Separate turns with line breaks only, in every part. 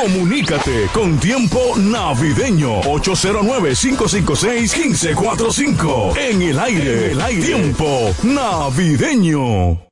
Comunícate con tiempo navideño 809-556-1545. En el aire, el aire. Tiempo navideño.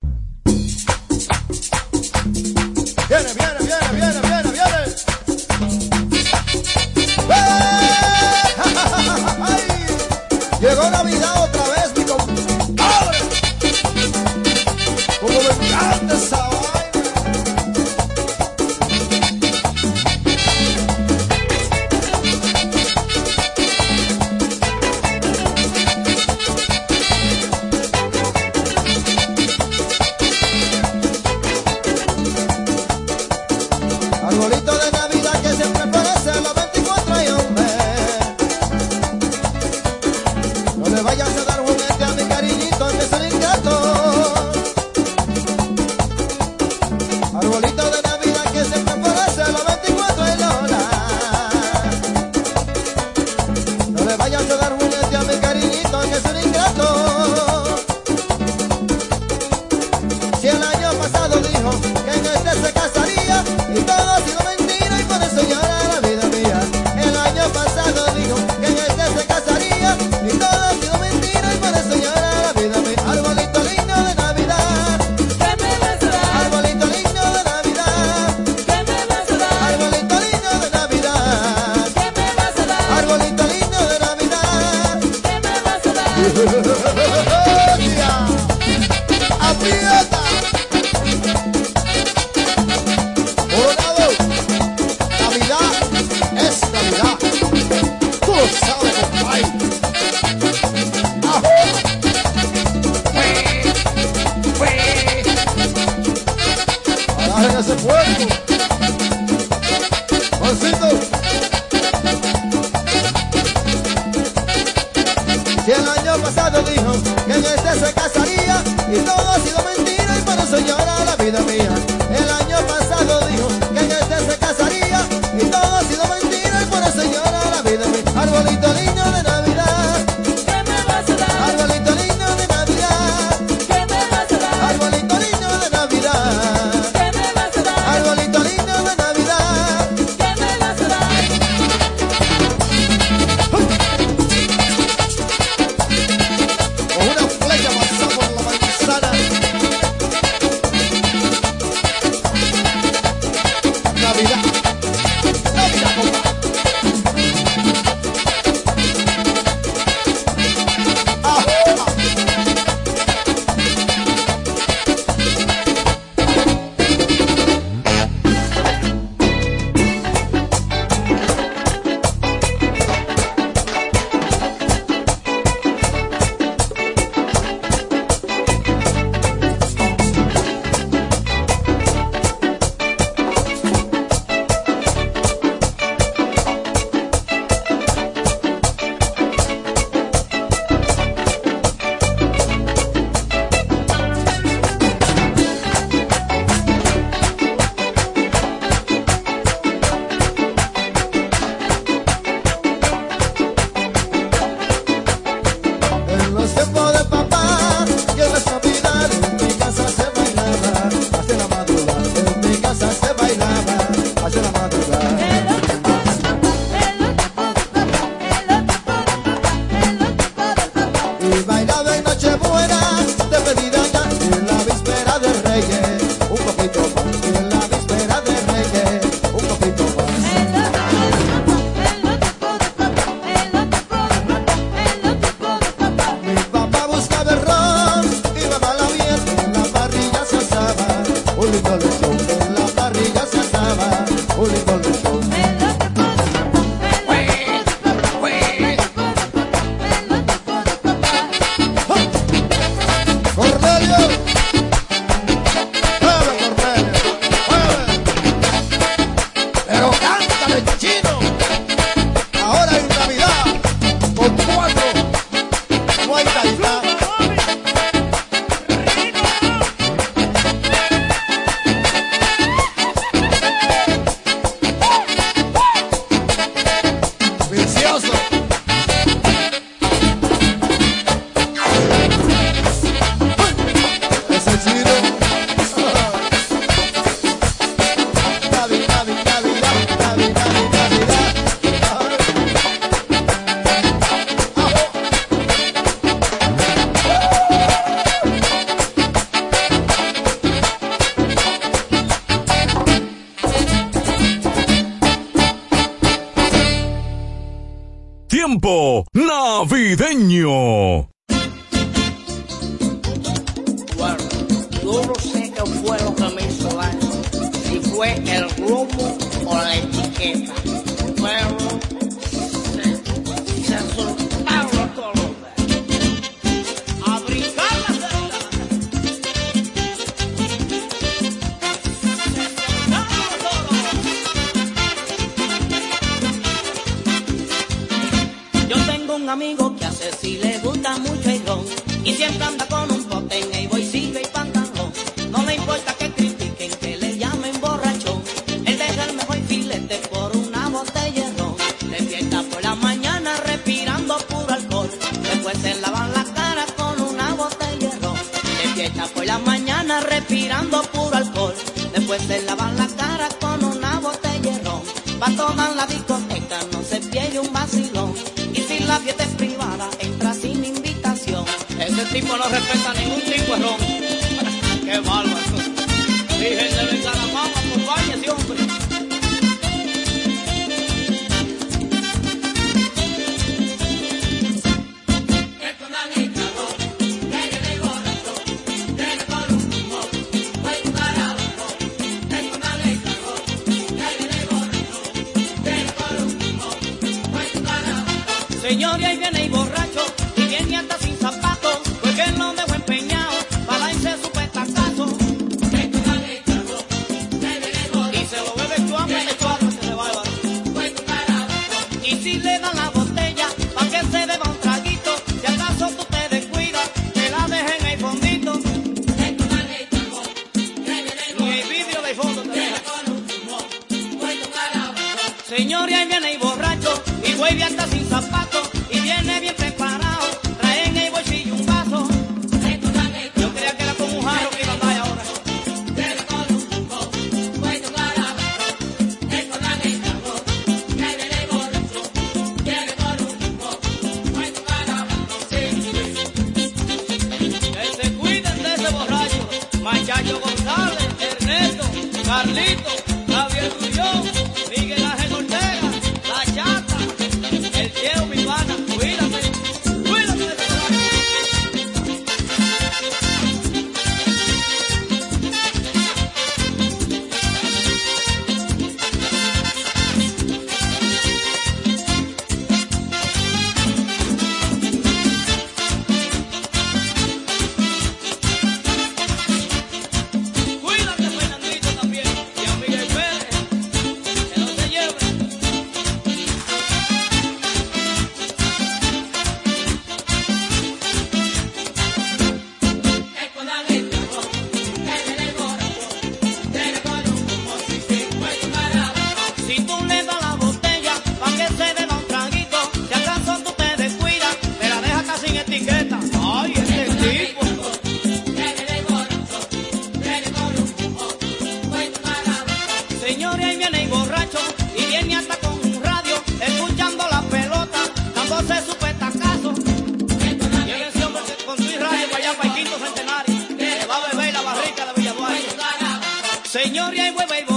Señores, ahí vuelve el borracho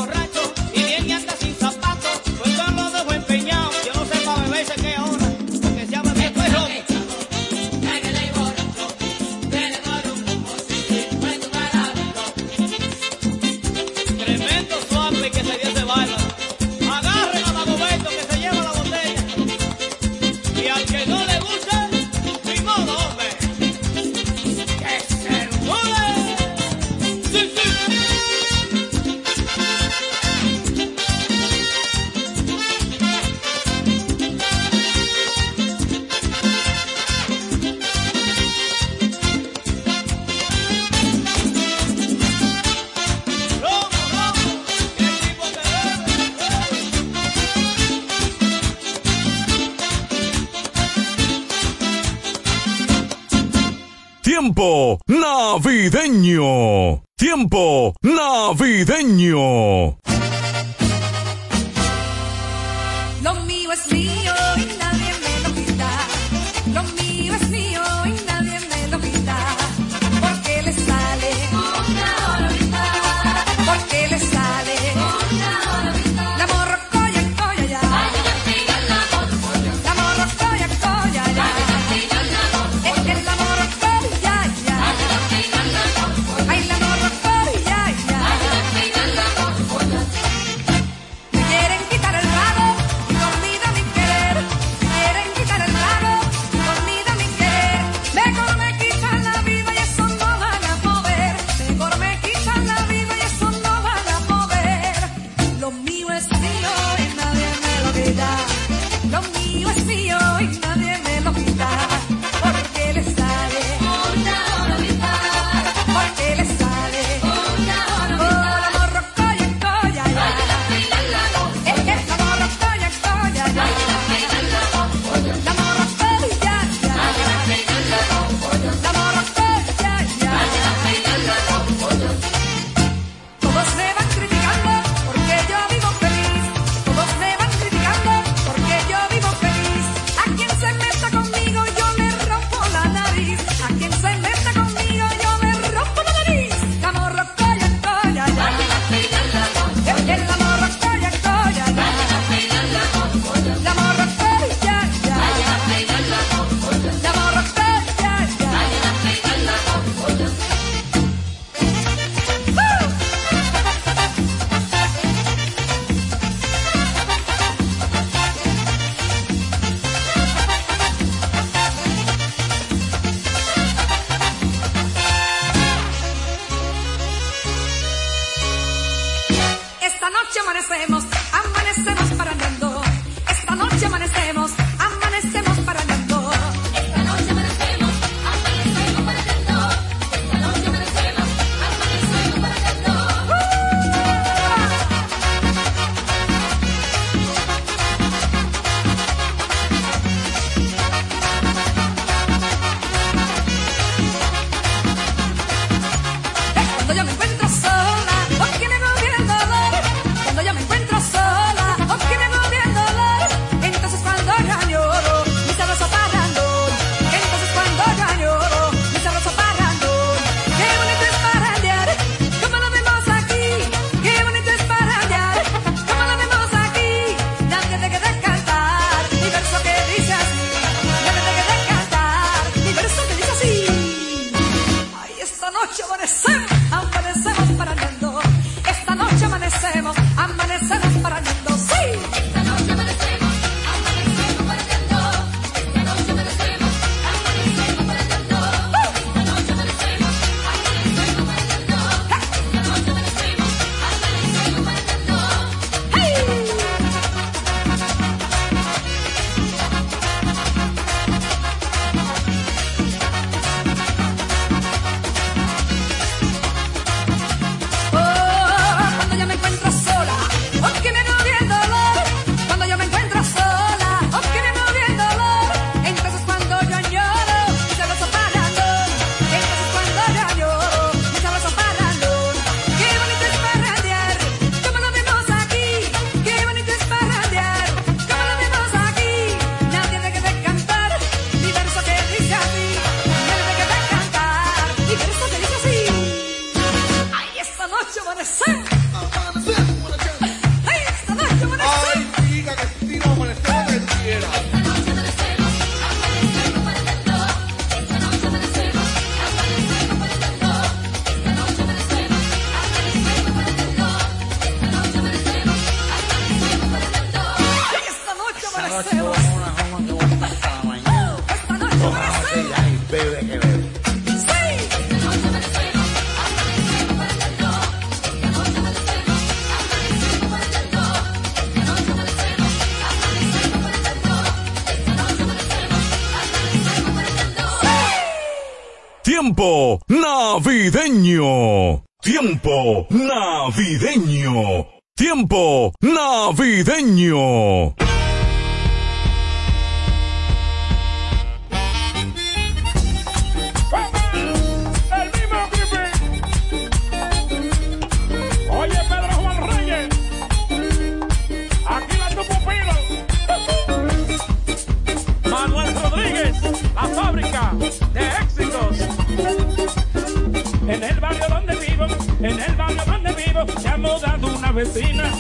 vecina.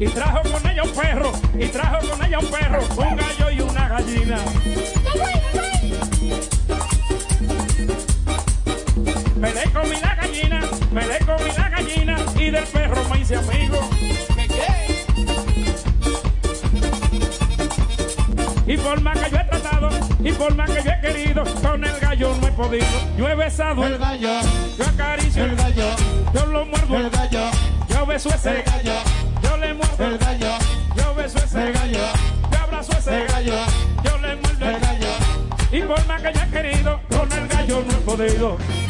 Y trajo con ella un perro, y trajo con ella un perro, un gallo y una gallina. Me le comí la gallina, me le comí la gallina, y del perro me hice amigo. Y por más que yo y por más que yo he querido, con el gallo no he podido. Yo he besado el gallo, yo acaricio el gallo, yo lo muerdo el gallo, yo beso ese gallo, yo le muerdo el gallo, yo beso ese gallo, yo abrazo ese gallo, yo le muerdo el gallo. Y por más que yo he querido, con el gallo no he podido.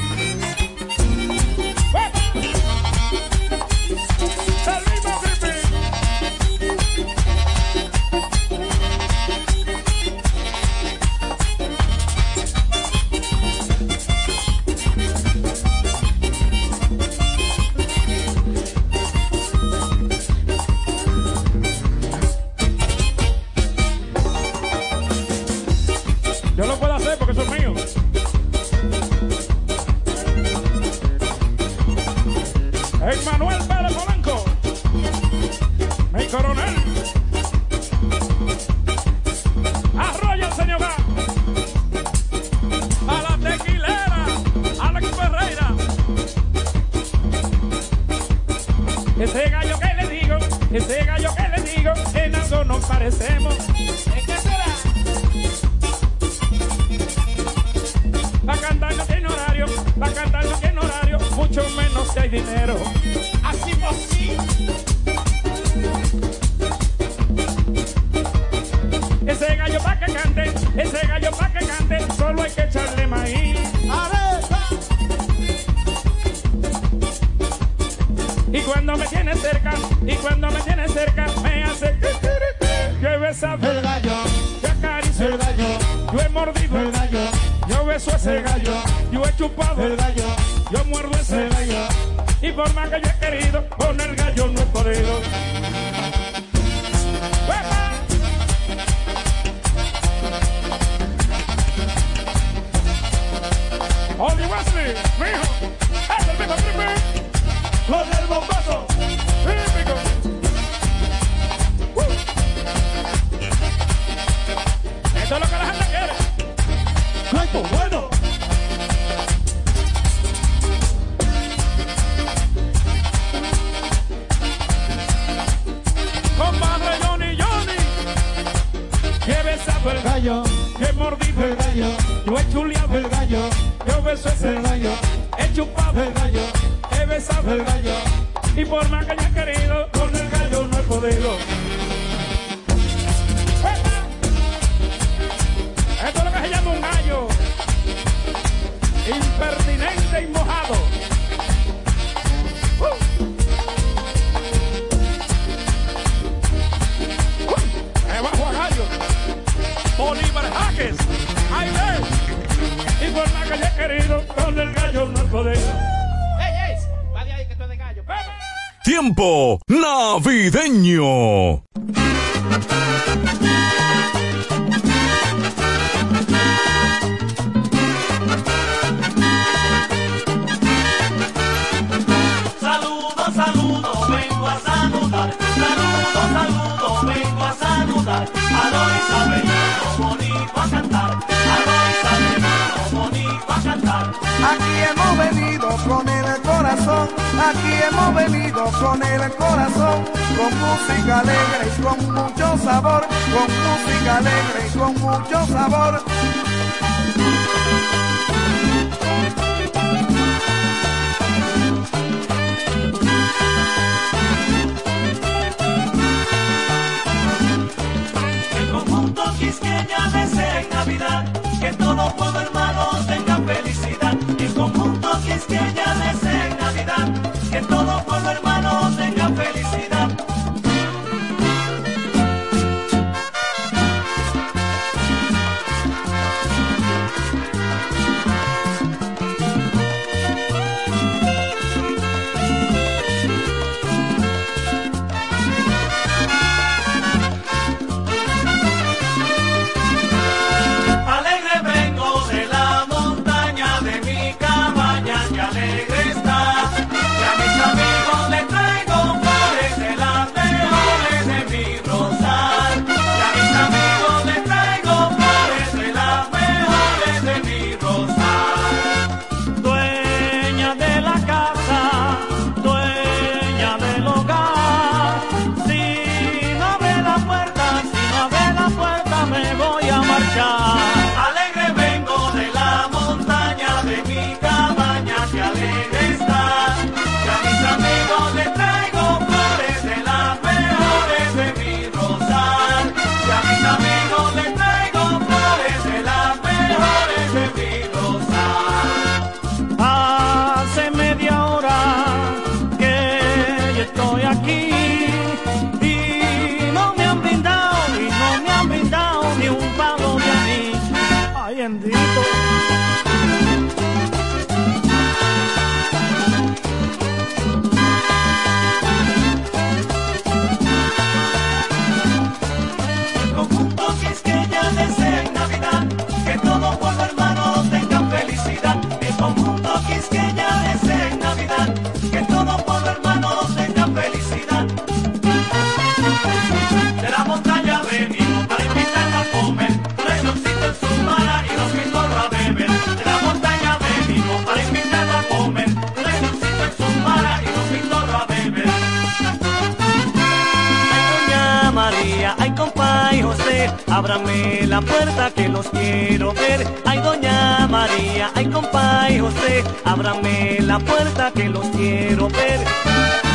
la
puerta que los quiero ver. Ay, doña María, ay, compa y José, ábrame la puerta que los quiero ver.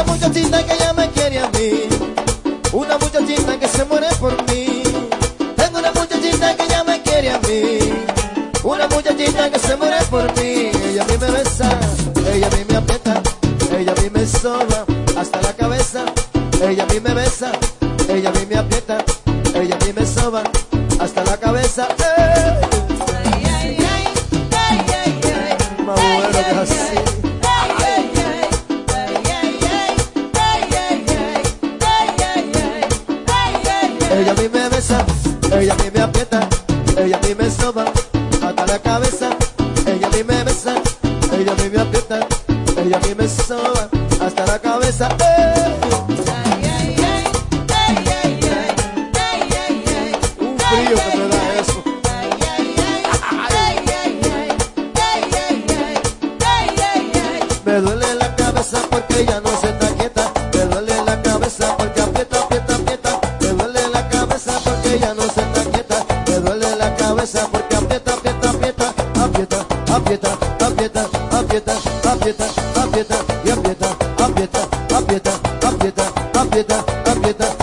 Una muchachita que ya me quiere a mí. Una muchachita que se muere por mí. Tengo una muchachita que ya me quiere a mí. Una muchachita que se muere por mí. Ella a mí me besa, ella a mí me aprieta, ella a mí me soba hasta la cabeza. Ella a mí me besa, ella a mí me aprieta, ella a mí me soba aprieta, aprieta, aprieta, aprieta.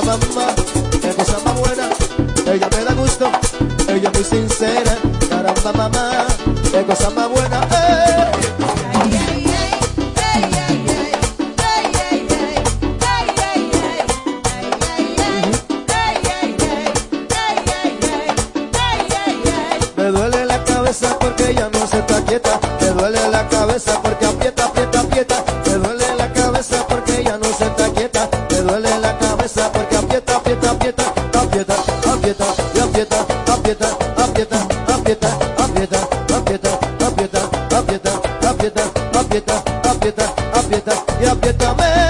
llama mamá, qué cosa más buena, ella me da gusto, ella es muy sincera, caramba mamá, qué cosa más buena.
Aprieta, aprieta, aprieta, y apriétame.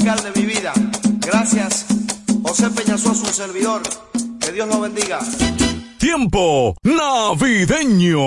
de
mi
vida. Gracias, José Peñasoso, un servidor. Que Dios lo bendiga.
Tiempo navideño.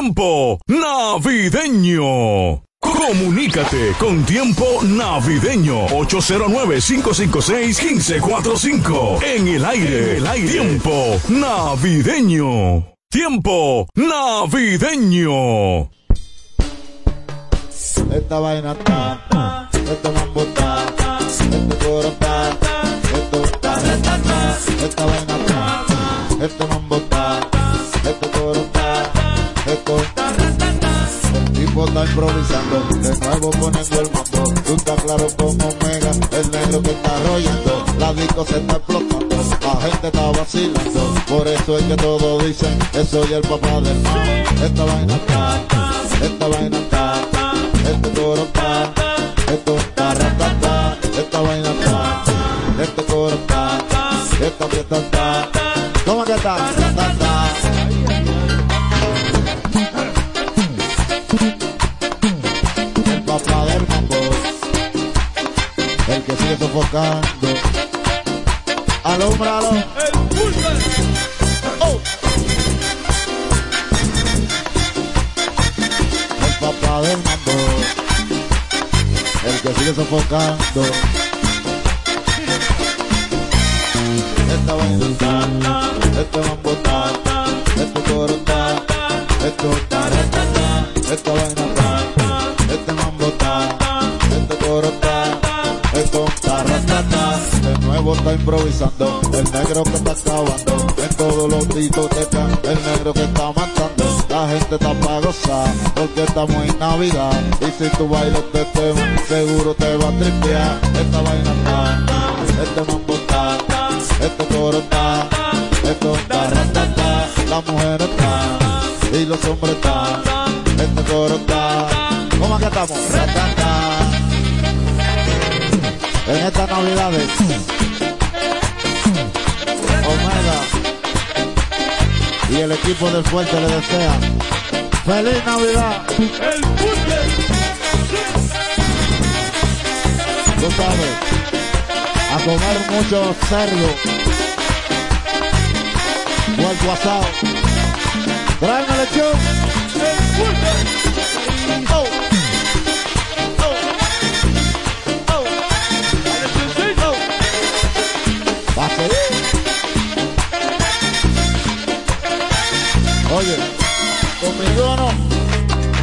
Tiempo navideño. Comunícate con Tiempo Navideño 809-556-1545. En el aire, el aire. Tiempo Navideño. Tiempo Navideño.
Esta vaina está, este mambo está, este coro está, esto está, esta vaina está, este mambo está, este coro está, el tipo está improvisando, de nuevo poniendo el mambo, tú estás claro como Omega, el negro que está arrollando, la disco se está explotando, la gente está vacilando, por eso es que todos dicen, que soy el papá del mambo, esta vaina está, esta vaina está, este coro está, esto está, ratata, esta vaina está, este coro está, esta fiesta está, ¿cómo que está? Sigue sofocando, alumbralo. Oh. El papá del mambo, el que sigue sofocando. Esta vaina está, este mambo está, este coro está, esto está, esta vaina está, este mambo está, este coro está, nuevo está improvisando, el negro que está acabando, en todos los discotecas, el negro que está matando. La gente está para gozar porque estamos en Navidad. Y si tú bailas este tema, seguro te va a tripear. Esta vaina está, este mambo está, este coro está, esto está ratata. Las mujeres están y los hombres están. Este coro está. ¿Cómo es que estamos? En estas navidades. Omega y el equipo del fuerte le desea feliz Navidad.
El
Tú sabes, a comer mucho cerdo, vuelto asado. Tráeme lechón. Oh. Oh. Oh. Oye, conmigo no,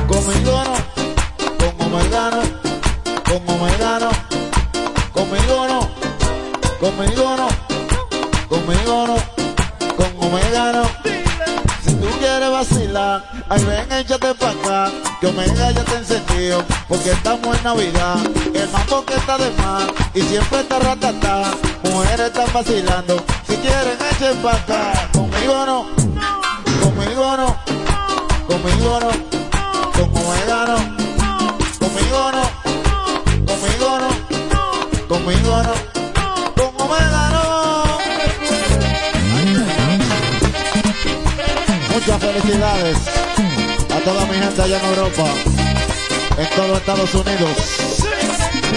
conmigo no, con Omergano, con Omergano, conmigo no, conmigo no, conmigo no, con Omergano. Si tú quieres vacilar, ay ven, échate pa' acá, que Omega ya te encendió, porque estamos en Navidad, el mambo que está de más, y siempre está ratata, mujeres están vacilando, si quieren echen pa' acá, conmigo no, conmigo no, conmigo no, con Omega no, conmigo no, conmigo no, conmigo no, con Omega no. Muchas felicidades a toda mi gente allá en Europa, en todo Estados Unidos,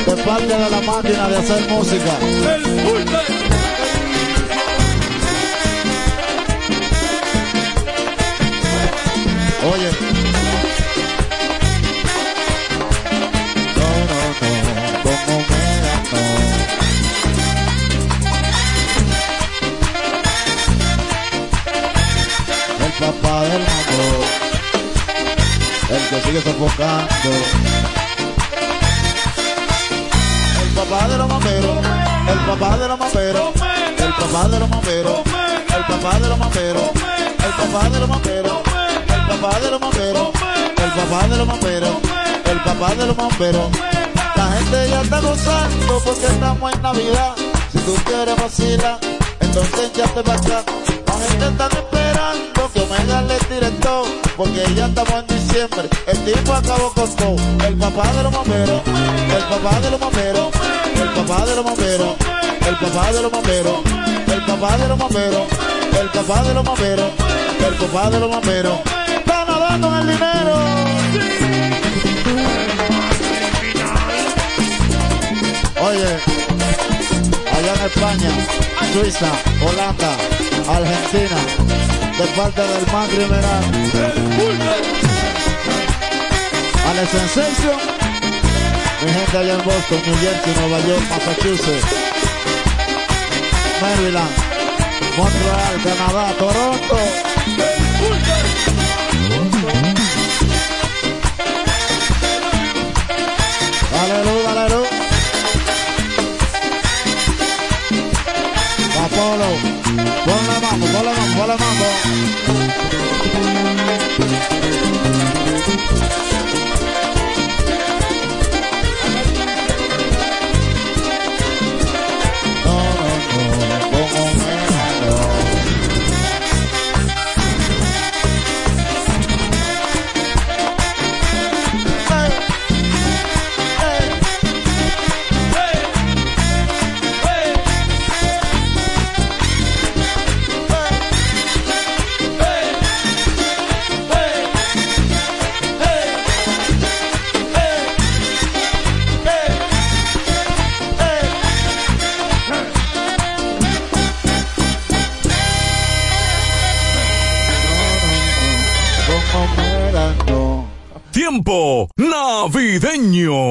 de parte de la máquina de hacer música. Oye. No, no, como. El papá del mambo, el que sigue sofocando. El papá de los mamberos, el papá de los mamberos, el papá de los mamberos, el papá de los mamberos, el papá de los mamberos el papá de los bomberos, el papá de los bomberos, el papá de los bomberos. La gente ya está gozando porque estamos en Navidad. Si tú quieres vacilar, entonces ya te acá. La gente está esperando que Omega le tire todo, porque ya estamos en diciembre. El tipo acabó con todo. El papá de los bomberos, el papá de los bomberos, el papá de los bomberos, el papá de los bomberos, el papá de los bomberos, el papá de los bomberos, el papá de los con el dinero. Oye, allá en España, Suiza, Holanda, Argentina, de parte del más criminal. Ale Sensation, mi gente allá en Boston, New Jersey, Nueva York, Massachusetts, Maryland, Montreal, Canadá, Toronto.
Navideño.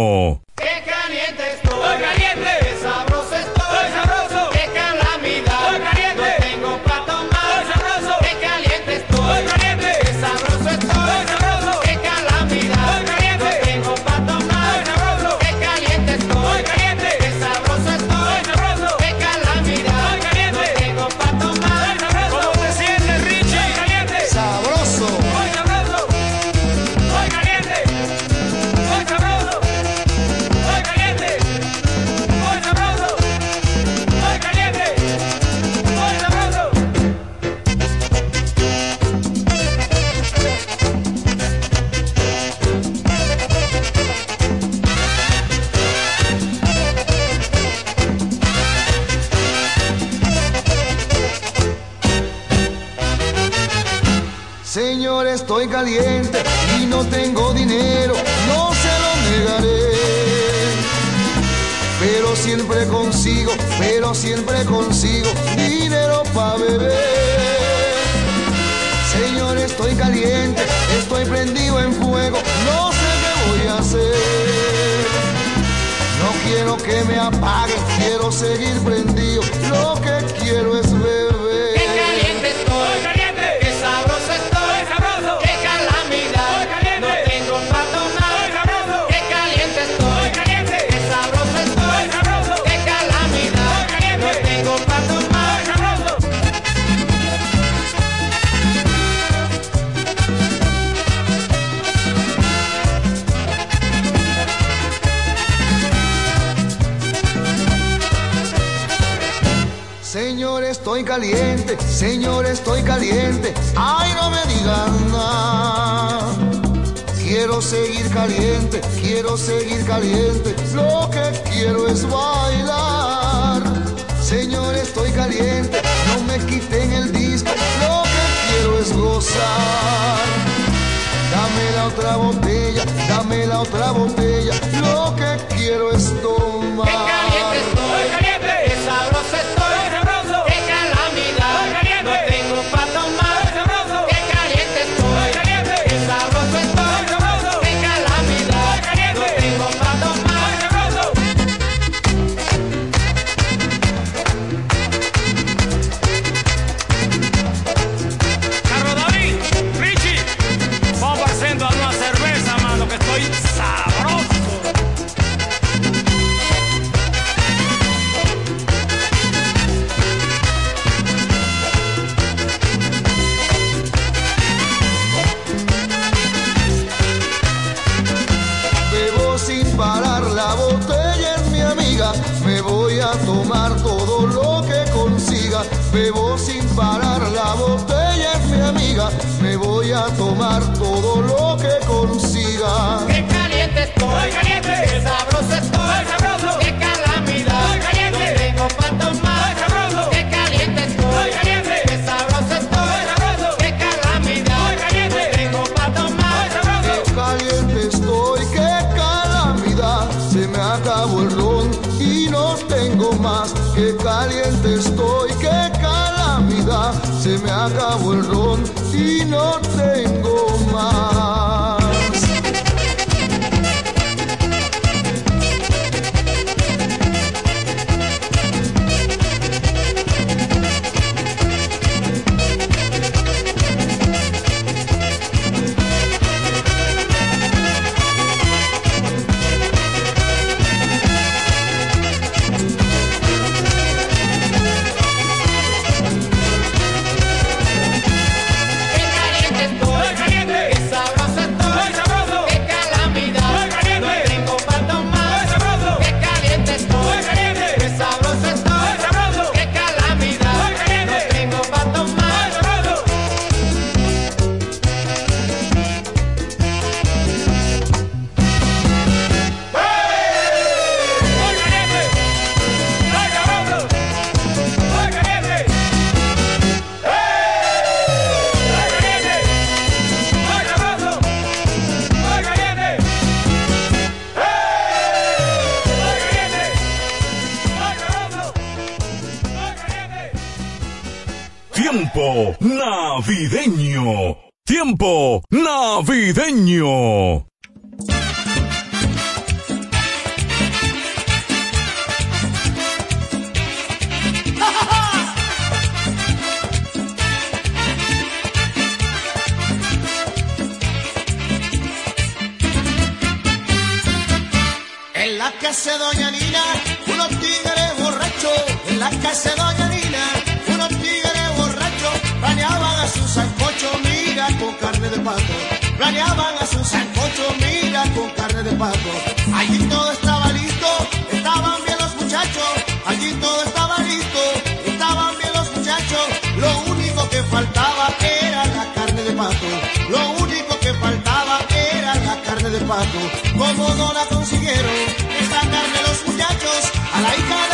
como no la consiguieron, están los muchachos a la hija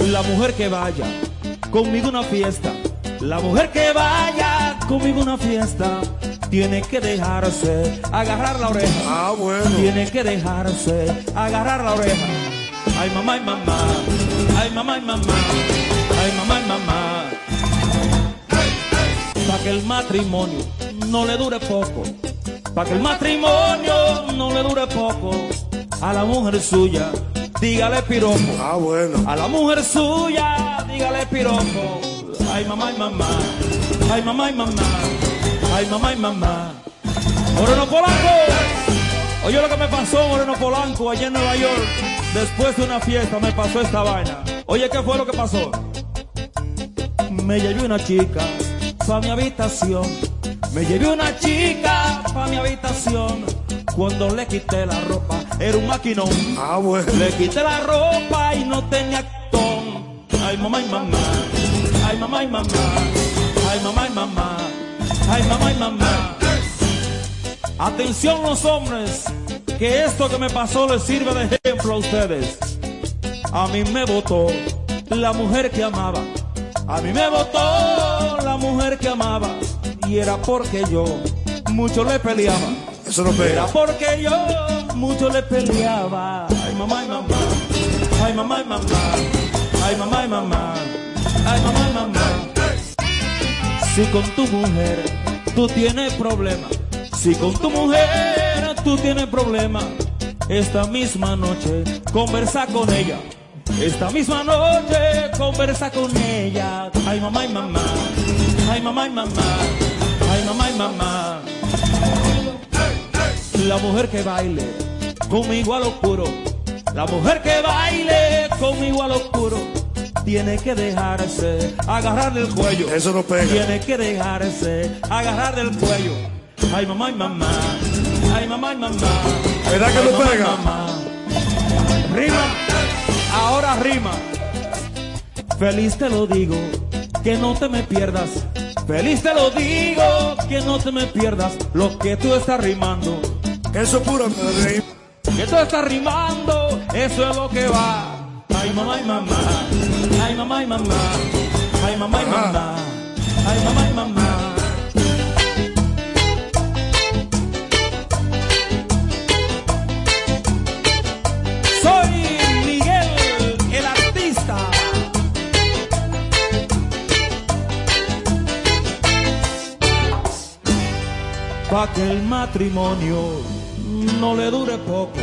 La
mujer que vaya conmigo una fiesta. La mujer que vaya conmigo a una fiesta. Tiene que dejarse agarrar la oreja. Ah, bueno. Tiene que dejarse agarrar la oreja. Ay, mamá y mamá. Ay, mamá y mamá. Ay, mamá y mamá. Para que el matrimonio no le dure poco. Para que el matrimonio no le dure poco. A la mujer suya, dígale piropo. Ah, bueno. A la mujer suya, dígale piropo. Ay, mamá y mamá. Ay, mamá y mamá. Ay, mamá y mamá. Moreno Polanco. Oye lo que me pasó, Moreno Polanco, allá en Nueva York. Después de una fiesta me pasó esta vaina. Oye, ¿qué fue lo que pasó? Me llevé una chica pa' mi habitación. Me llevé una chica pa' mi habitación. Cuando le quité la ropa, era un maquinón. Ah, bueno. Le quité la ropa y no tenía ton. Ay, mamá y mamá. Ay, mamá y mamá. Ay, mamá y mamá. Ay, mamá y mamá. Atención los hombres, que esto que me pasó les sirve de ejemplo a ustedes. A mí me votó la mujer que amaba. A mí me votó la mujer que amaba. Y era porque yo mucho le peleaba. Eso no pega. Era porque yo mucho le peleaba. Ay, mamá y mamá. Ay, mamá y mamá. Ay, mamá y mamá. Ay, mamá y mamá. Si con tu mujer tú tienes problemas, si con tu mujer tú tienes problemas, esta misma noche conversa con ella. Esta misma noche conversa con ella. Ay mamá y mamá, ay mamá y mamá, ay mamá y mamá. La mujer que baile conmigo a lo puro, la mujer que baile conmigo a lo puro. Tiene que dejarse agarrar del cuello. Eso no pega. Tiene que dejarse agarrar del cuello. Ay, mamá y mamá. Ay, mamá y mamá.
¿Verdad que
Ay,
no
mamá
pega?
mamá. Rima. Ahora rima. Feliz te lo digo, que no te me pierdas. Feliz te lo digo, que no te me pierdas lo que tú estás rimando.
Eso es puro
Que tú estás rimando, eso es lo que va. Ay, mamá y mamá. Ay, mamá y mamá. Ay, mamá y mamá. Ay, mamá y mamá. Soy Miguel, el artista. Pa' que el matrimonio no le dure poco.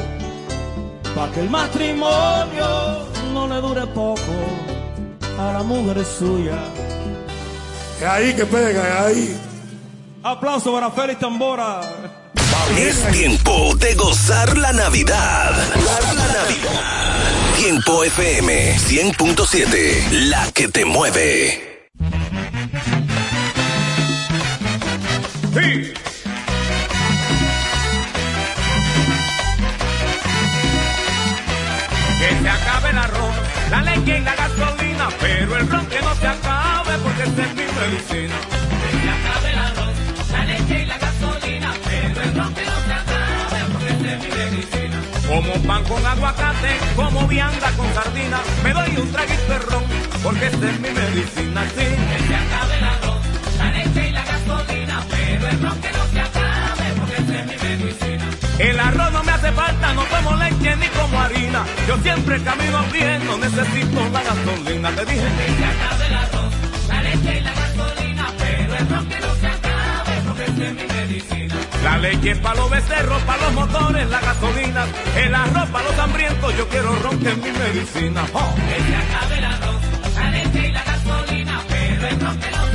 Pa' que el matrimonio no le dure poco a la mujer suya.
Es ahí que pega, es ahí.
Aplauso para Félix Tambora.
Es tiempo de gozar la Navidad. Gozar la Navidad. Tiempo FM 100.7, la que te mueve.
Sí. La leche y la gasolina, pero el ron que no se acabe porque esta es mi medicina. Que se acabe el arroz, la leche y la gasolina, pero el ron que no se acabe porque esta es mi medicina. Como pan con aguacate, como vianda con sardina, me doy un traguito de ron porque esta es mi medicina. Sí. Que se acabe el arroz, la leche y la gasolina, pero el ron que no se acabe porque esta es mi medicina. El arroz no me hace falta, no tomo leche ni como harina. Yo siempre camino no necesito la gasolina. Te dije que se acabe el arroz, la leche y la gasolina, pero el ron que no se acabe porque es mi medicina. La leche es para los becerros, para los motores, la gasolina. El arroz para los hambrientos, yo quiero ron que es mi medicina. Oh. Que se acabe el arroz, la leche y la gasolina, pero el ron que no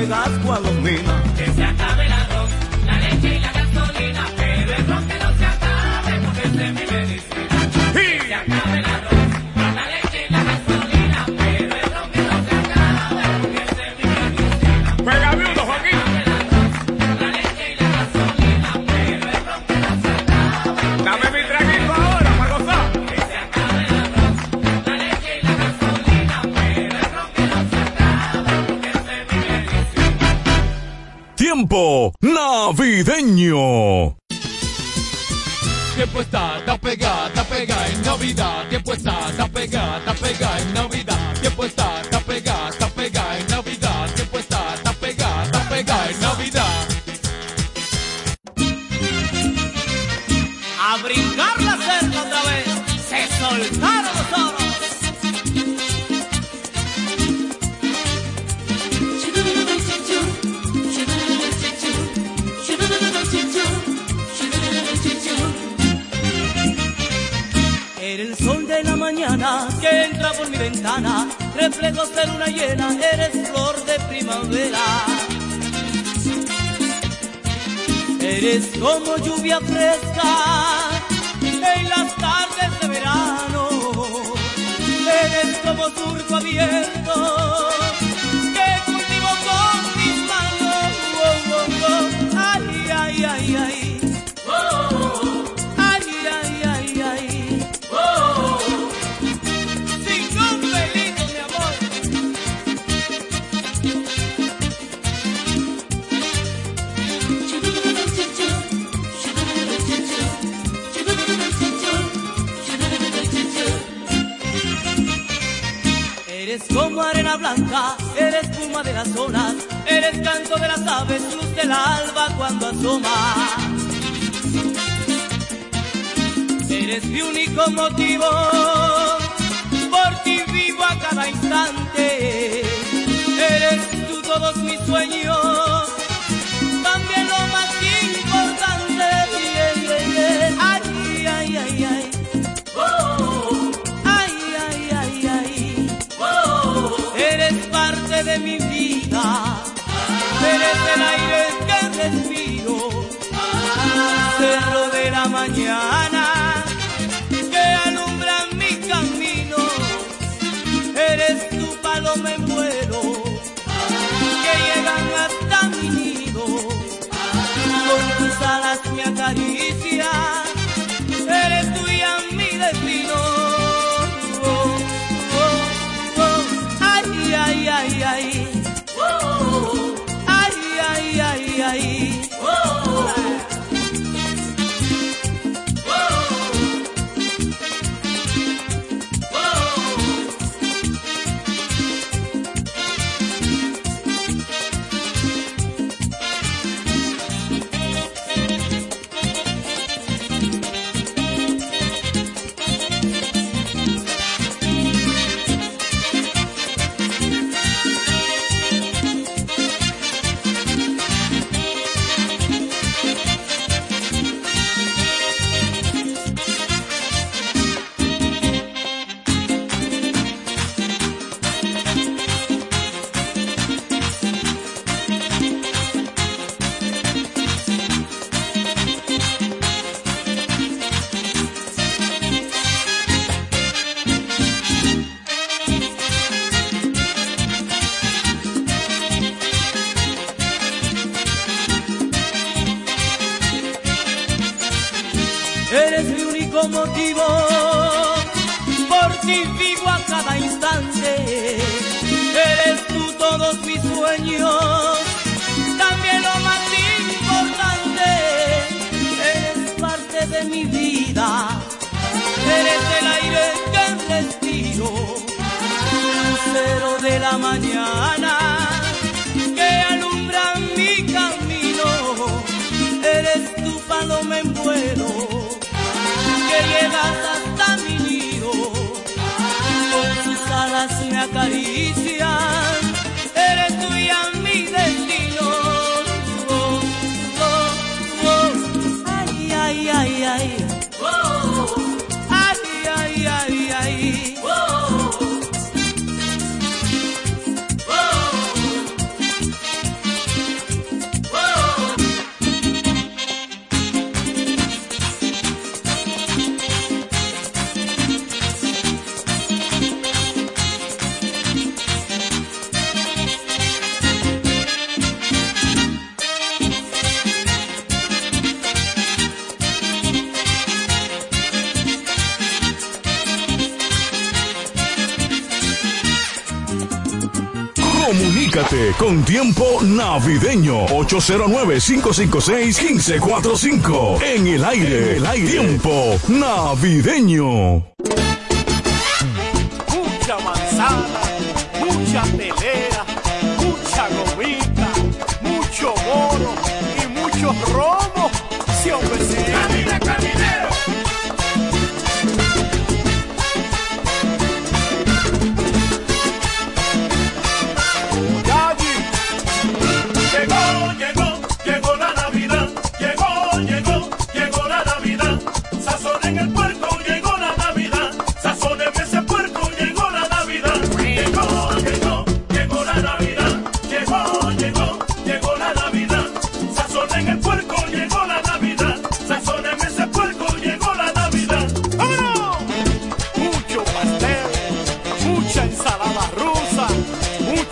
llegas cuando me
navideño.
Tiempo está, está pegada, está pegada en Navidad. Tiempo está, está pegada, está pegada en Navidad. Tiempo está, está pegada
que entra por mi ventana, reflejos de luna llena, eres flor de primavera. Eres como lluvia fresca en las tardes de verano, eres como surco abierto. que cultivo con mis manos. Ay, ay, ay, ay. como arena blanca, eres espuma de las olas, eres canto de las aves, luz del alba cuando asoma. Eres mi único motivo, por ti vivo a cada instante, eres tú todos mis sueños.
navideño 809-556-1545. En el aire, el aire. Tiempo navideño.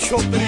children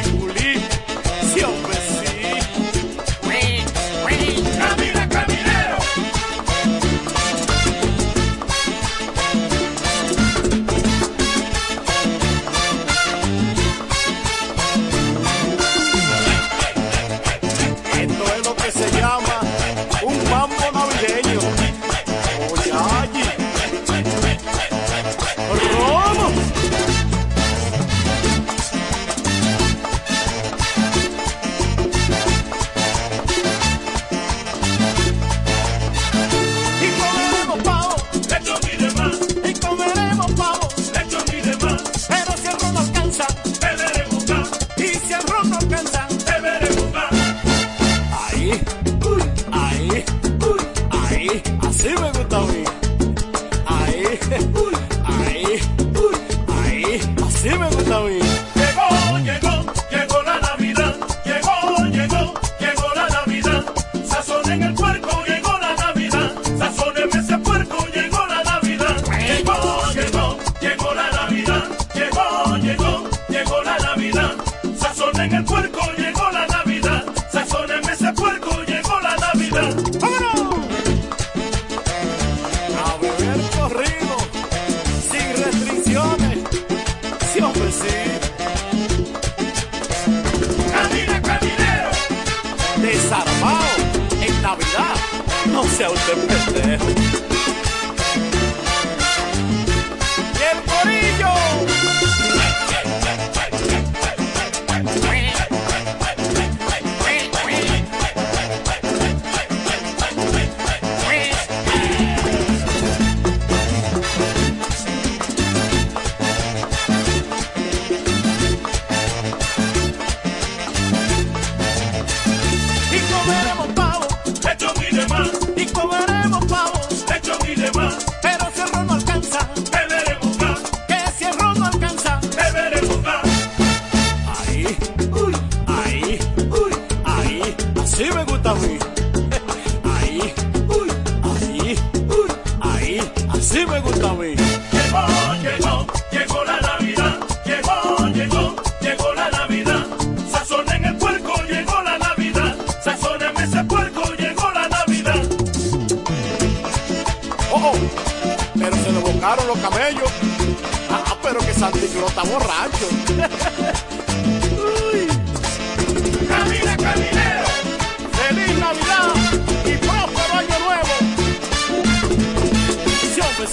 Pues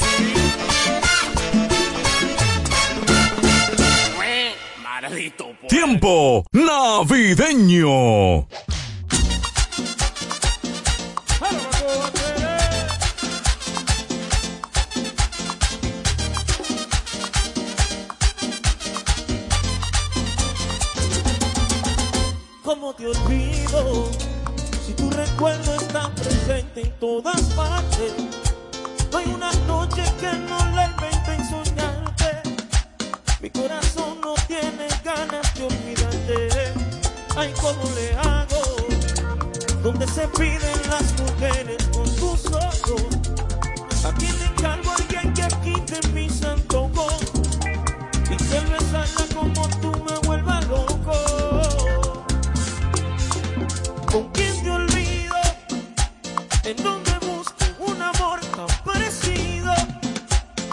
Tiempo navideño.
¿Cómo te olvido? Si tu recuerdo está presente en todas partes hay una noche que no le inventa insultante. Mi corazón no tiene ganas de olvidarte. Ay, cómo le hago. Donde se piden las mujeres con sus ojos? A ti le encargo a.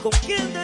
¿Con quién te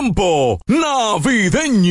tiempo navideño.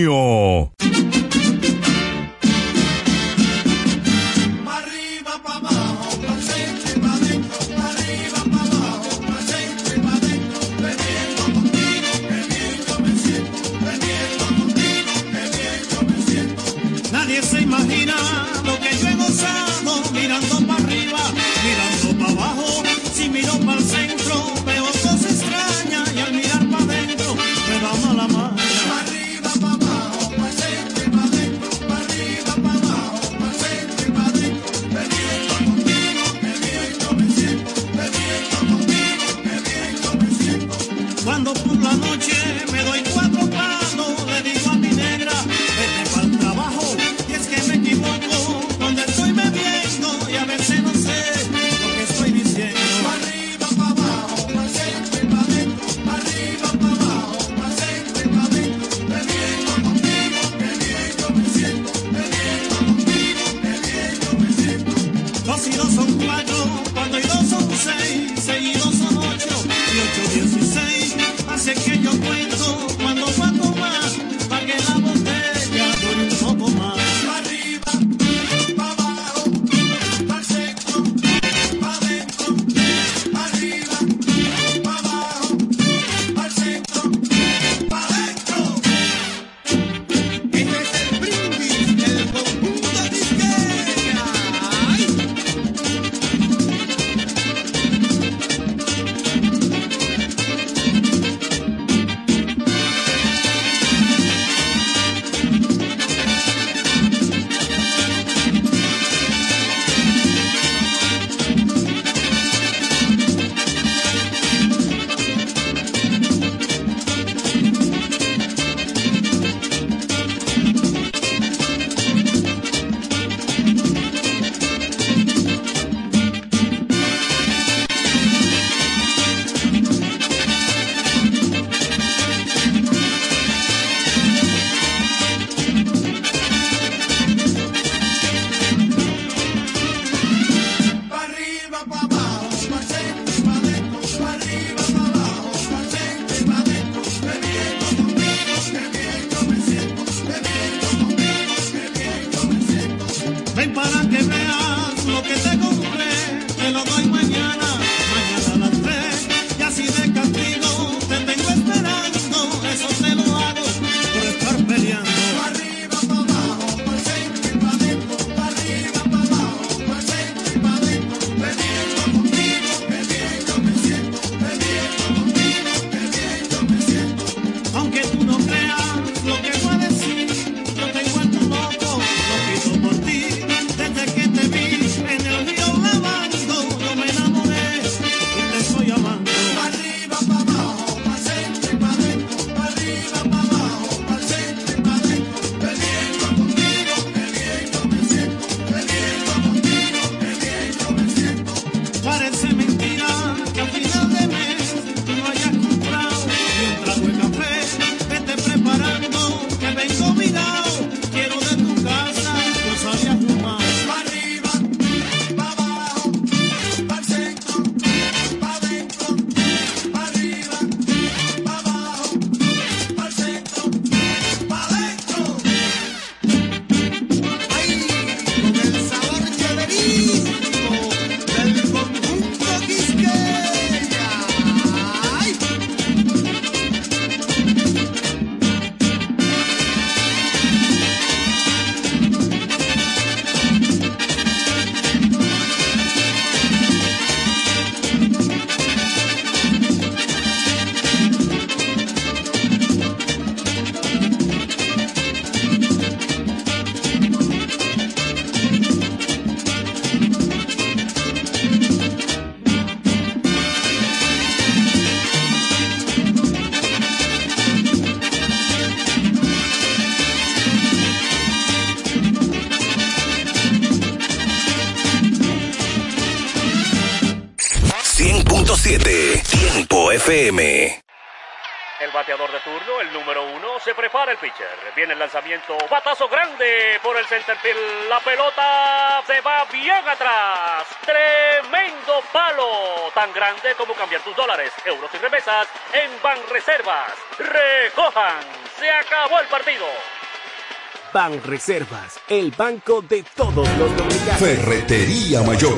Viene el lanzamiento, batazo grande por el centerfield. La pelota se va bien atrás. Tremendo palo, tan grande como cambiar tus dólares, euros y remesas en Banreservas. Recojan, se acabó el partido.
Ban Reservas, el banco de todos los dominicanos.
Ferretería Mayor,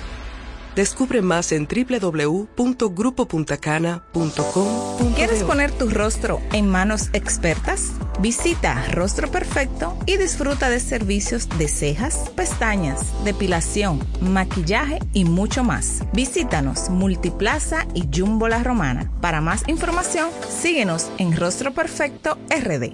Descubre más en www.grupopuntacana.com.
¿Quieres poner tu rostro en manos expertas? Visita Rostro Perfecto y disfruta de servicios de cejas, pestañas, depilación, maquillaje y mucho más. Visítanos Multiplaza y Jumbo La Romana. Para más información, síguenos en Rostro Perfecto RD.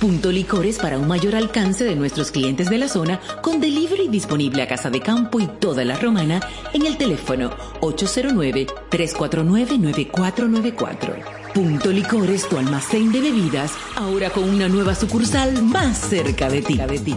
Punto Licores para un mayor alcance de nuestros clientes de la zona con delivery disponible a Casa de Campo y toda la Romana en el teléfono 809-349-9494. Punto Licores, tu almacén de bebidas, ahora con una nueva sucursal más cerca de ti. De ti.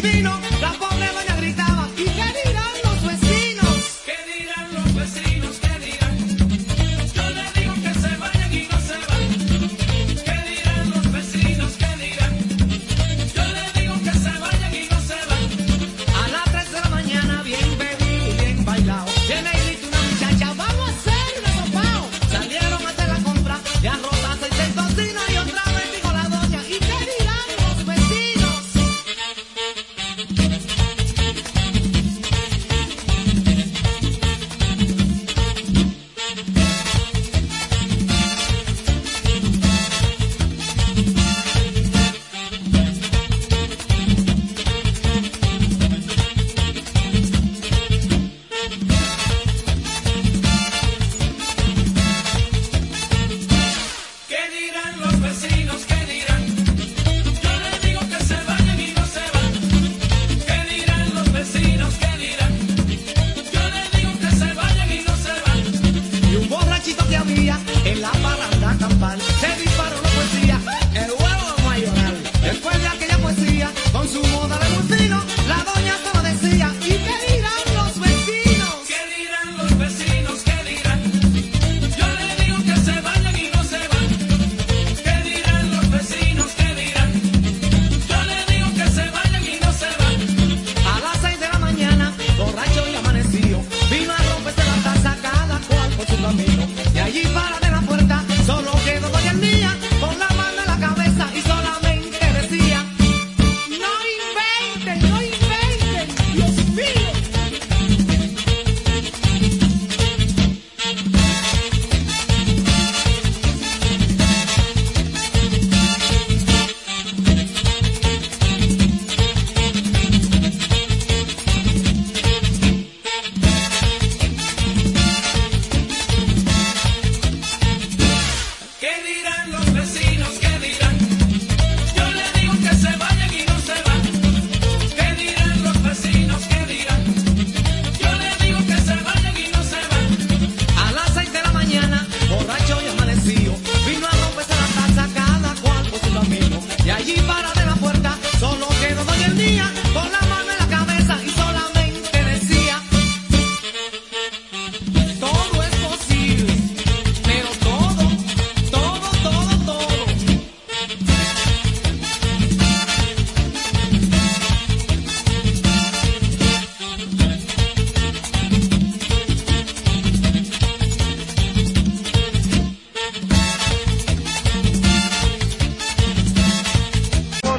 divino.